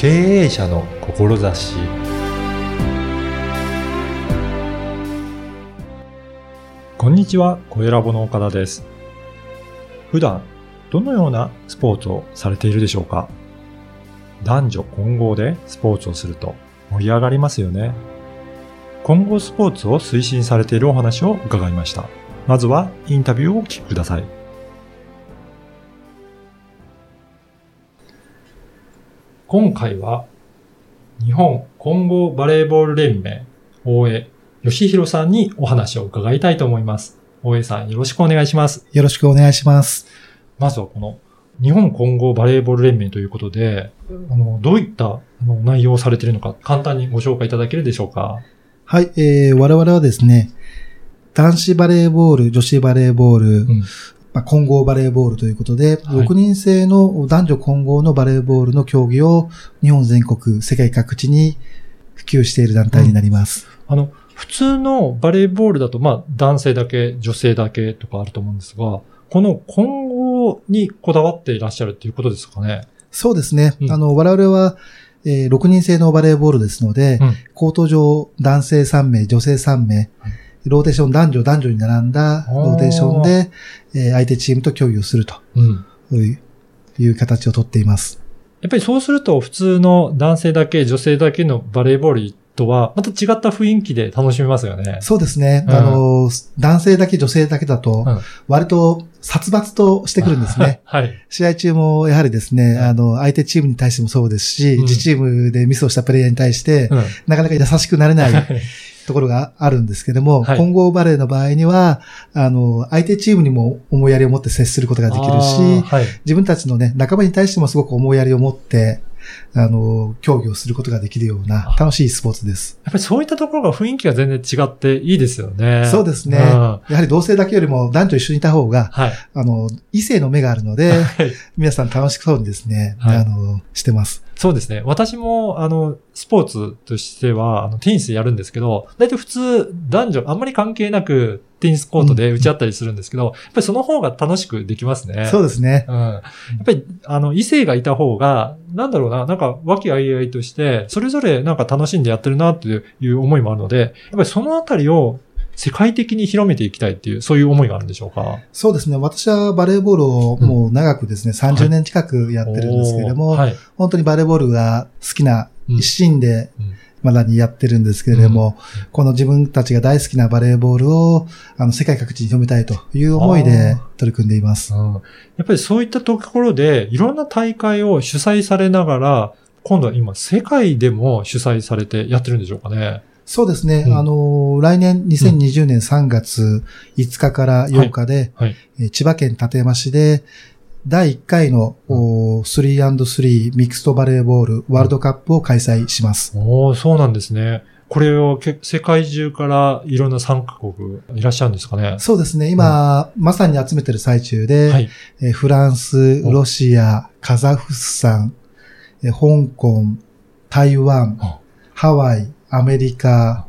経営者の志こんにちは、小ラボの岡田です。普段、どのようなスポーツをされているでしょうか？男女混合でスポーツをすると盛り上がりますよね。混合スポーツを推進されているお話を伺いました。まずはインタビューをお聞きください。今回は日本混合バレーボール連盟大江義弘さんにお話を伺いたいと思います。大江さんよろしくお願いします。よろしくお願いします。まずはこの日本混合バレーボール連盟ということで、あのどういったあの内容をされているのか簡単にご紹介いただけるでしょうか？はい、えー、我々はですね、男子バレーボール、女子バレーボール、うんまあ、混合バレーボールということで、はい6人制の男女混合のバレーボールの競技を日本全国、世界各地に普及している団体になります。あの、普通のバレーボールだと、まあ、男性だけ、女性だけとかあると思うんですが、この混合にこだわっていらっしゃるっていうことですかね？そうですね。うんあの、我々は、えー6人制のバレーボールですので、うんコート上男性3名、女性3名、ローテーション男女男女に並んだローテーションで、えー相手チームと競技をするとうん。いう形をとっています。やっぱりそうすると、普通の男性だけ、女性だけのバレーボールとは、また違った雰囲気で楽しめますよね。そうですね。うんあの、男性だけ女性だけだとうん、割と殺伐としてくるんですね。はい。試合中もやはりですね、うんあの、相手チームに対してもそうですし、うん自チームでミスをしたプレイヤーに対して、うん。なかなか優しくなれないところがあるんですけども、はい混合バレーの場合には、あの、相手チームにも思いやりを持って接することができるし、はい。自分たちのね、仲間に対してもすごく思いやりを持って、あの、競技をすることができるような楽しいスポーツです。やっぱりそういったところが雰囲気が全然違っていいですよね。そうですね。うんやはり同性だけよりも男女一緒にいた方が、はい。あの、異性の目があるので、はい皆さん楽しそうにですね、はいあの、してます。そうですね。私も、あの、スポーツとしては、あの、テニスやるんですけど、大体普通、男女、あんまり関係なく、テニスコートで打ち合ったりするんですけど、やっぱりその方が楽しくできますね。そうですね。うん。やっぱり、あの、異性がいた方が、なんだろうな、なんか、和気あいあいとして、それぞれなんか楽しんでやってるなっていう思いもあるので、やっぱりそのあたりを世界的に広めていきたいっていう、そういう思いがあるんでしょうか？そうですね。私はバレーボールをもう長くですね、30年近くやってるんですけれども、おーはい。本当にバレーボールが好きなうん一心でうんまだにやってるんですけれども、この自分たちが大好きなバレーボールをあの世界各地に広めたいという思いで取り組んでいます。うん。やっぱりそういったところで、いろんな大会を主催されながら、今度は今、世界でも主催されてやってるんでしょうかね。そうですね。うんあの、来年2020年3月5日から8日で、はい。えー千葉県館山市で、第1回の、おー 3&3 ミクストバレーボールワールドカップを開催します。おーそうなんですね。これをけ世界中からいろんな参加国いらっしゃるんですかね？そうですね。今、まさに集めてる最中で、はい。えーフランス、ロシア、カザフスタン、えー香港、台湾あ、ハワイ、アメリカ、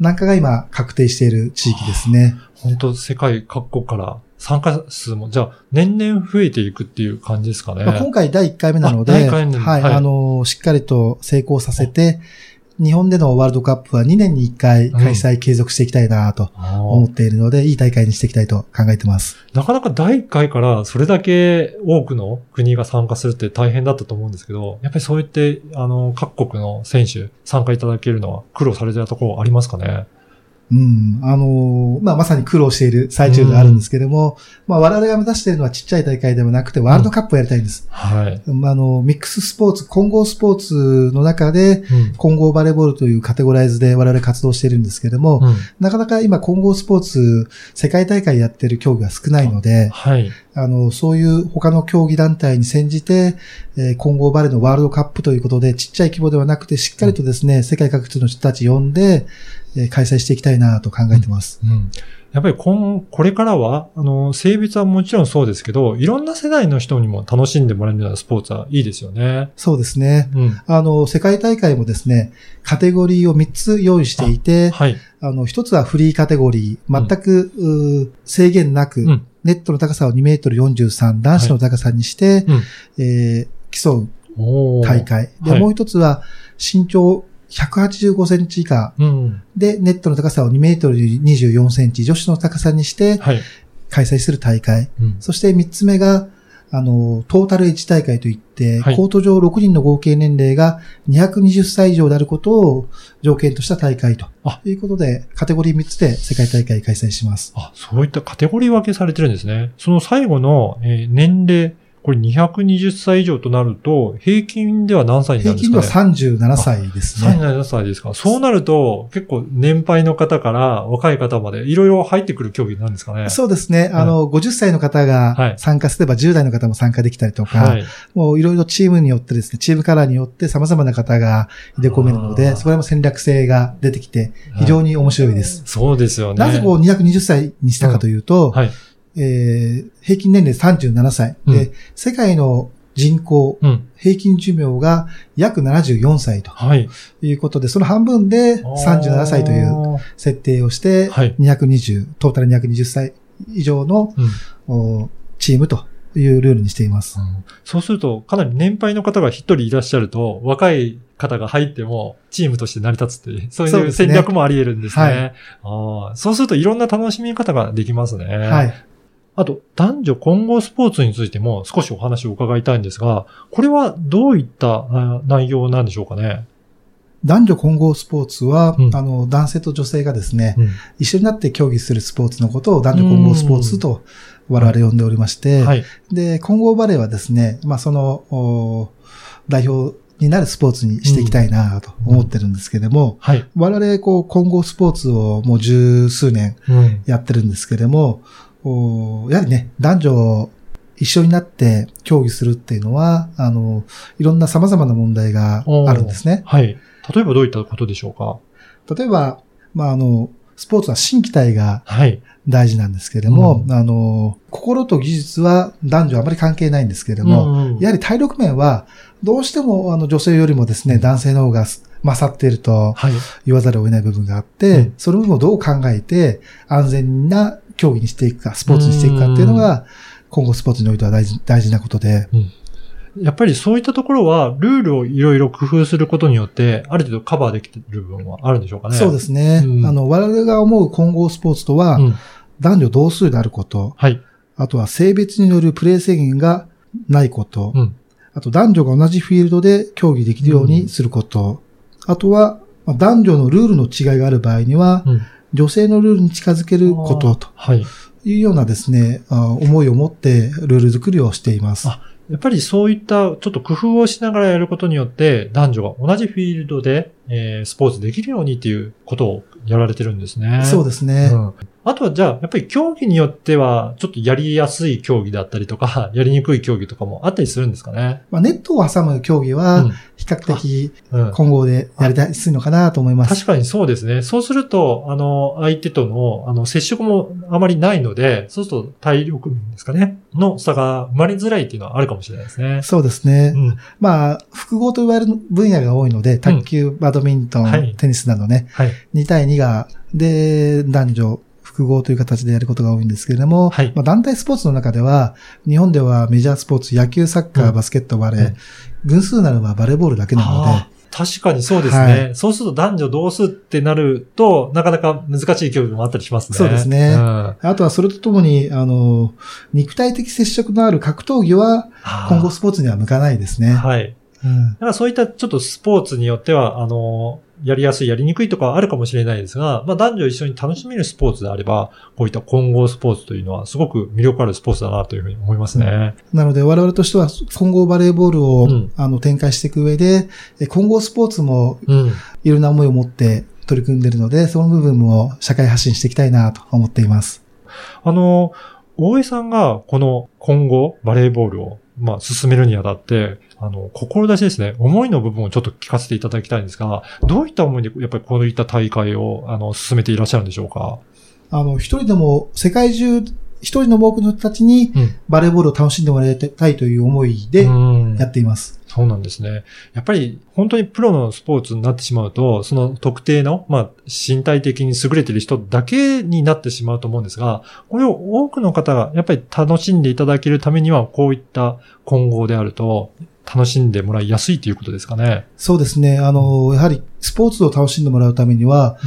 なんかが今確定している地域ですね。本当世界各国から参加数も、じゃあ年々増えていくっていう感じですかね。まあ、今回第1回目なので、はい、はいあの、しっかりと成功させて、日本でのワールドカップは2年に1回開催継続していきたいなと思っているので、いい大会にしていきたいと考えてます。なかなか第1回からそれだけ多くの国が参加するって大変だったと思うんですけど、やっぱりそうやって、あの、各国の選手参加いただけるのは苦労されてたところありますかね？うん。あの、まあ、まさに苦労している最中であるんですけれども、まあ、我々が目指しているのはちっちゃい大会ではなくて、ワールドカップをやりたいんです。はい。あの、ミックススポーツ、混合スポーツの中で、うん。混合バレーボールというカテゴライズで我々活動しているんですけれども、うん。なかなか今混合スポーツ、世界大会やってる競技が少ないので、はい。あの、そういう他の競技団体に先じて、えー混合バレーのワールドカップということで、ちっちゃい規模ではなくて、しっかりとですね、世界各地の人たち呼んで、えー開催していきたいなと考えてます。うん。やっぱり今、これからは、あの、性別はもちろんそうですけど、いろんな世代の人にも楽しんでもらえるようなスポーツはいいですよね。そうですね。うん。あの、世界大会もですね、カテゴリーを3つ用意していて、はい。あの、一つはフリーカテゴリー、全く、うー制限なく、うん。ネットの高さを2メートル43、男子の高さにして、うん。えー競う大会。で、はいもう一つは身長185センチ以下うん。で、ネットの高さを2メートル24センチ、女子の高さにしてはい。開催する大会。うん。そして3つ目が、あの、トータル H 大会といって、はいコート上6人の合計年齢が220歳以上であることを条件とした大会とあいうことで、カテゴリー3つで世界大会開催します。あ、そういったカテゴリー分けされてるんですね。その最後の、えー年齢、これ220歳以上となると、平均では何歳になる平んですかね？均では37歳ですね。37歳ですか？そうなると、結構年配の方から若い方までいろいろ入ってくる競技なんですかね？そうですね。あの、50歳の方はいが参加すれば10代の方も参加できたりとか、はい。もういろいろチームによってですね、チームカラーによって様々な方が入れ込めるので、そこらも戦略性が出てきて、非常に面白いです。そうですよね。なぜこう220歳にしたかというと、はい。えー平均年齢37歳、うんで、世界の人口、うん。平均寿命が約74歳とはい。いうことで、その半分で37歳という設定をして、はい220、トータル220歳以上のうん。おチームというルールにしています。そうすると、かなり年配の方が一人いらっしゃると、若い方が入っても、チームとして成り立つっていう、そういう戦略もあり得るんですね。はいああそうするといろんな楽しみ方ができますね。はい。あと、男女混合スポーツについても少しお話を伺いたいんですが、これはどういったあ内容なんでしょうかね？男女混合スポーツは、うんあの、男性と女性がですね、うん一緒になって競技するスポーツのことを男女混合スポーツと我々呼んでおりまして、はい。で、混合バレーはですね、まあ、その、お代表になるスポーツにしていきたいなと思ってるんですけれども、はい。我々、こう、混合スポーツをもう十数年うん。やってるんですけれども、おやはりね、男女一緒になって競技するっていうのは、あの、いろんな様々な問題があるんですね。はい。例えばどういったことでしょうか？例えば、まあ、あの、スポーツは心機体がはい。大事なんですけれども、うんあの、心と技術は男女あまり関係ないんですけれども、うんやはり体力面は、どうしてもあの女性よりもですね、男性の方が勝っているとはい。言わざるを得ない部分があって、うんその部分をどう考えて安全な競技にしていくか、スポーツにしていくかっていうのが、今後スポーツにおいては大事大事なことで、やっぱりそういったところは、ルールをいろいろ工夫することによって、ある程度カバーできてる部分はあるんでしょうかね。。そうですすね、うんあの、我々が思う混合スポーツとは、うん。男女同数であること、はい。あとは性別によるプレー制限がないこと、うん。あと男女が同じフィールドで競技できるようにすること。あとは、まあ男女のルールの違いがある場合には、うん。女性のルールに近づけることとはい。いうようなですね、あ思いを持ってルール作りをしています。あやっぱりそういったちょっと工夫をしながらやることによって、男女が同じフィールドで、えースポーツできるようにっていうことをやられてるんですね。そうですね。うんあとはじゃあ、やっぱり競技によっては、ちょっとやりやすい競技だったりとか、やりにくい競技とかもあったりするんですかね？まあ、ネットを挟む競技うはん、比較的うん混合でやりやすいのかなと思います。確かにそうですね。そうすると、あの、相手との、あの、接触もあまりないので、そうすると体力面ですかね、の差が生まれづらいっていうのはあるかもしれないですね。そうですね。うん。まあ、複合と言われる分野が多いので、卓球、バドミントン、はいテニスなどね、はい。2対2が、で、男女、複合という形でやることが多いんですけれども、はい。まあ、団体スポーツの中では、日本ではメジャースポーツ、野球、サッカー、うんバスケット、バレー、うん。群数なのはバレーボールだけなので、確かにそうですね、はそうすると男女同数ってなると、なかなか難しい競技もあったりしますね。そうですね。うん。あとはそれとともに、あの、肉体的接触のある格闘技は、今後スポーツには向かないですね。はい。うん。だからそういったちょっとスポーツによっては、あの、やりやすい、やりにくいとかはあるかもしれないですが、まあ男女一緒に楽しめるスポーツであれば、こういった混合スポーツというのはすごく魅力あるスポーツだなというふうに思いますね。なので我々としては混合バレーボールを、うんあの展開していく上で、え混合スポーツもうん。いろんな思いを持って取り組んでいるので、その部分も社会発信していきたいなと思っています。あの、大江さんがこの今後バレーボールを、まあ、進めるにあたって、あの、志ですね、思いの部分をちょっと聞かせていただきたいんですが、どういった思いで、やっぱりこういった大会を、あの、進めていらっしゃるんでしょうか？あの、一人でも、世界中、一人の多くの人たちにうん。バレーボールを楽しんでもらいたいという思いでうんやっています。そうなんですね。やっぱり本当にプロのスポーツになってしまうと、その特定の、まあ、身体的に優れている人だけになってしまうと思うんですが、これを多くの方がやっぱり楽しんでいただけるためには、こういった混合であると、楽しんでもらいやすいということですかね。そうですね。あの、やはりスポーツを楽しんでもらうためには、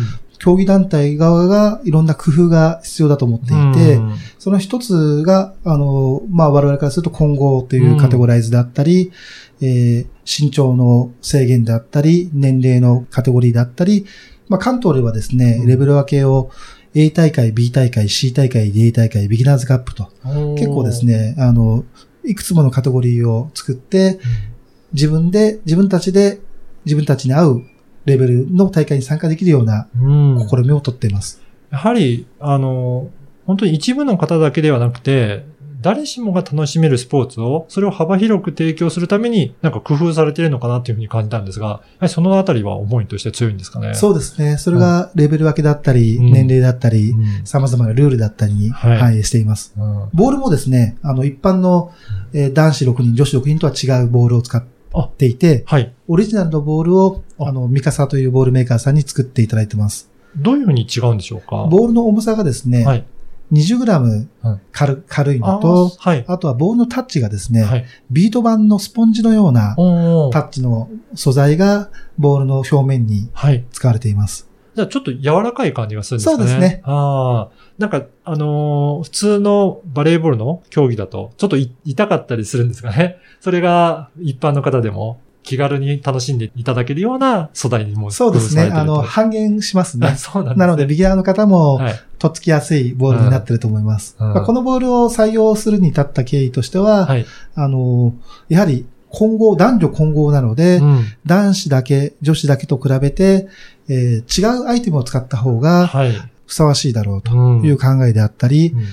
競技団体側がいろんな工夫が必要だと思っていて、うん。その一つが、あの、まあ、我々からすると混合というカテゴライズであったり、えー身長の制限であったり、年齢のカテゴリーであったり、まあ、関東ではですね、うん。レベル分けを A 大会、B 大会、C 大会、D 大会、ビギナーズカップと、結構です。ね、あの、いくつものカテゴリーを作って、自分で、自分たちで、自分たちに合うレベルの大会に参加できるようなうん試みをとっています。やはり、あの、本当に一部の方だけではなくて、誰しもが楽しめるスポーツを、それを幅広く提供するために、なんか工夫されているのかなっていうふうに感じたんですが、そのあたりは思いとして強いんですかね？そうですね。それがレベル分けだったり、うん年齢だったり、うん様々なルールだったりにはい反映しています。うんボールもですね、あの、一般の、えー男子6人、女子6人とは違うボールを使っていて、はい。オリジナルのボールを、ああの、ミカサというボールメーカーさんに作っていただいてます。どういうふうに違うんでしょうか？ボールの重さがですね、はい。20g うん軽軽いあのと、ーはい。あとはボールのタッチがですね、はい。ビート板のスポンジのようなタッチの素材がボールの表面にはい。使われています。じゃあちょっと柔らかい感じがするんですかね。そうですねああ。なんか、あのー普通のバレーボールの競技だと、ちょっとい痛かったりするんですかね。それが一般の方でも気軽に楽しんでいただけるような素材にもそうですね。あの、半減しますあね。そうなんですね。なので、ビギナーの方も、はい。とっつきやすいボールになってると思います。うんうんまあこのボールを採用するに至った経緯としては、はい。あの、やはり混合、男女混合なので、うん。男子だけ、女子だけと比べて、えー違うアイテムを使った方がはい。ふさわしいだろうとうん。いう考えであったり、うん。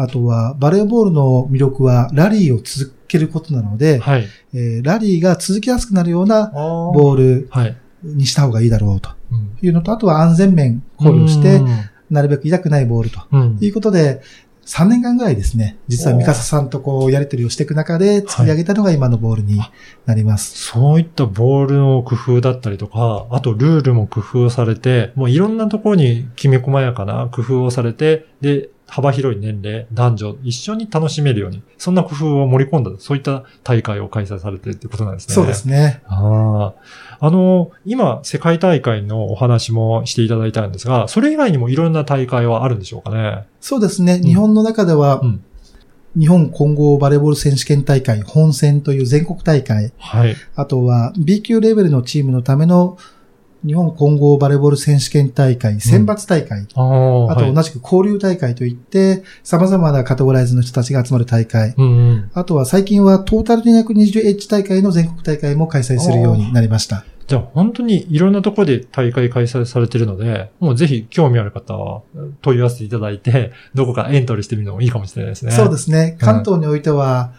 あとはバレーボールの魅力はラリーを続けることなので、はい。えーラリーが続きやすくなるようなボボールはい。にした方がいいだろうとうん。いうのと、あとは安全面考慮してう、ん。なるべく痛くないボールとうん。いうことで、3年間ぐらいですね、実はミカサさんとこうやりとりをしていく中で作り上げたのが今のボールになります。そういったボールの工夫だったりとか、あとルールも工夫されて、もういろんなところにきめ細やかな工夫をされて、で、幅広い年齢、男女一緒に楽しめるように、そんな工夫を盛り込んだ、そういった大会を開催されてるっていうことなんですね。そうですね。ああ。あの、今、世界大会のお話もしていただいたんですが、それ以外にもいろんな大会はあるんでしょうかね。そうですね。日本の中では、うん日本混合バレーボール選手権大会本戦という全国大会、はい。あとは B 級レベルのチームのための日本混合バレーボール選手権大会、選抜大会、ああ。はいあと同じく交流大会といって、様々なカテゴライズの人たちが集まる大会、うんうん。あとは最近はトータル 220H 大会の全国大会も開催するようになりました。じゃあ本当にいろんなところで大会開催されてるので、もうぜひ興味ある方は問い合わせていただいて、どこかエントリーしてみるのもいいかもしれないですね。。そうですすね。関東においては、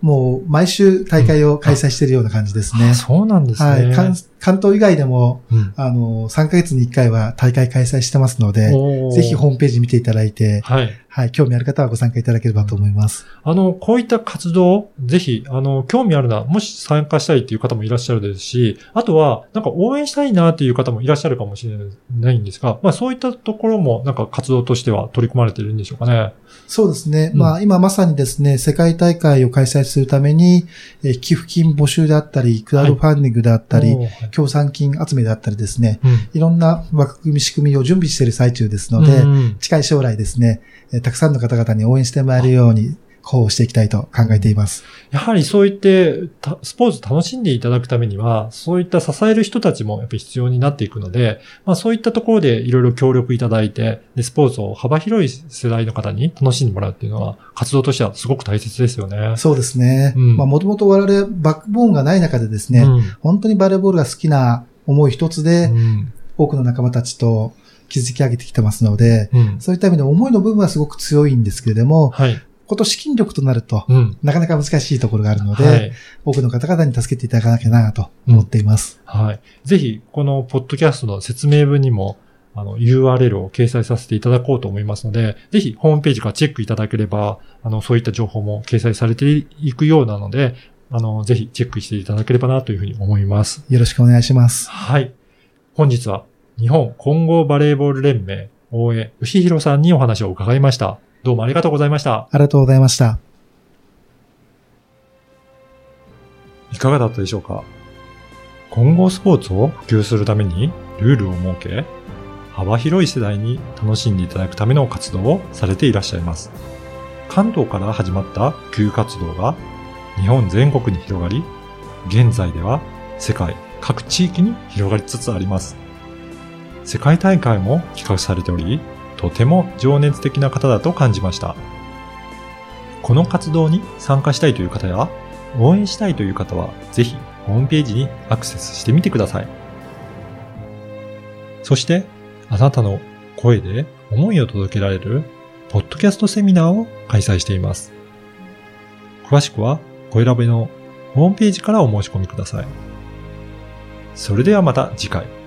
もう毎週大会を開催しているような感じですね。そうなんですね。はい。関関東以外でも、うんあの、3ヶ月に1回は大会開催してますので、ぜひホームページ見ていただいて、はい。はい、興味ある方はご参加いただければと思います。あの、こういった活動、ぜひ、あの、興味あるな、もし参加したいっていう方もいらっしゃるですし、あとは、なんか応援したいなっていう方もいらっしゃるかもしれないんですが、まあそういったところも、なんか活動としては取り組まれているんでしょうかね。そうですね。うんまあ、今まさにですね、世界大会を開催するために、えー寄付金募集であったり、クラウドファンディングであったり、協賛金集めであったりですね、うん。いろんな枠組み仕組みを準備している最中ですので、うん近い将来ですね、えーたくさんの方々に応援してもらえるように、広報していきたいと考えています。やはりそういって、たスポーツ楽しんでいただくためには、そういった支える人たちもやっぱり必要になっていくので、まあそういったところでいろいろ協力いただいて、で、スポーツを幅広い世代の方に楽しんでもらうっていうのは、活動としてはすごく大切ですよね。そうですね。うんまあ、もともと我々バックボーンがない中でですね、うん本当にバレーボールが好きな思い一つで、うん多くの仲間たちと築き上げてきてますので、うんそういった意味で思いの部分はすごく強いんですけれども、はい。こと資金力となると、うん。なかなか難しいところがあるので、はい。多くの方々に助けていただかなきゃなと思っています。はい。ぜひ、このポッドキャストの説明文にも、あの、URL を掲載させていただこうと思いますので、ぜひ、ホームページからチェックいただければ、あの、そういった情報も掲載されていくようなので、あの、ぜひチェックしていただければなというふうに思います。よろしくお願いします。はい。本日は、日本混合バレーボール連盟、大江義弘さんにお話を伺いました。どうもありがとうございました。ありがとうございました。いかかがだったでしょうか？混合スポーツを普及するためにルールを設け、幅広い世代に楽しんでいただくための活動をされていらっしゃいます。関東から始まった普及活動が日本全国に広がり、現在では世界各地域に広がりつつあります。世界大会も企画されており、とても情熱的な方だと感じました。この活動に参加したいという方や、応援したいという方は、ぜひホームページにアクセスしてみてください。そして、あなたの声で思いを届けられる、ポッドキャストセミナーを開催しています。詳しくは、声ラボのホームページからお申し込みください。それではまた次回。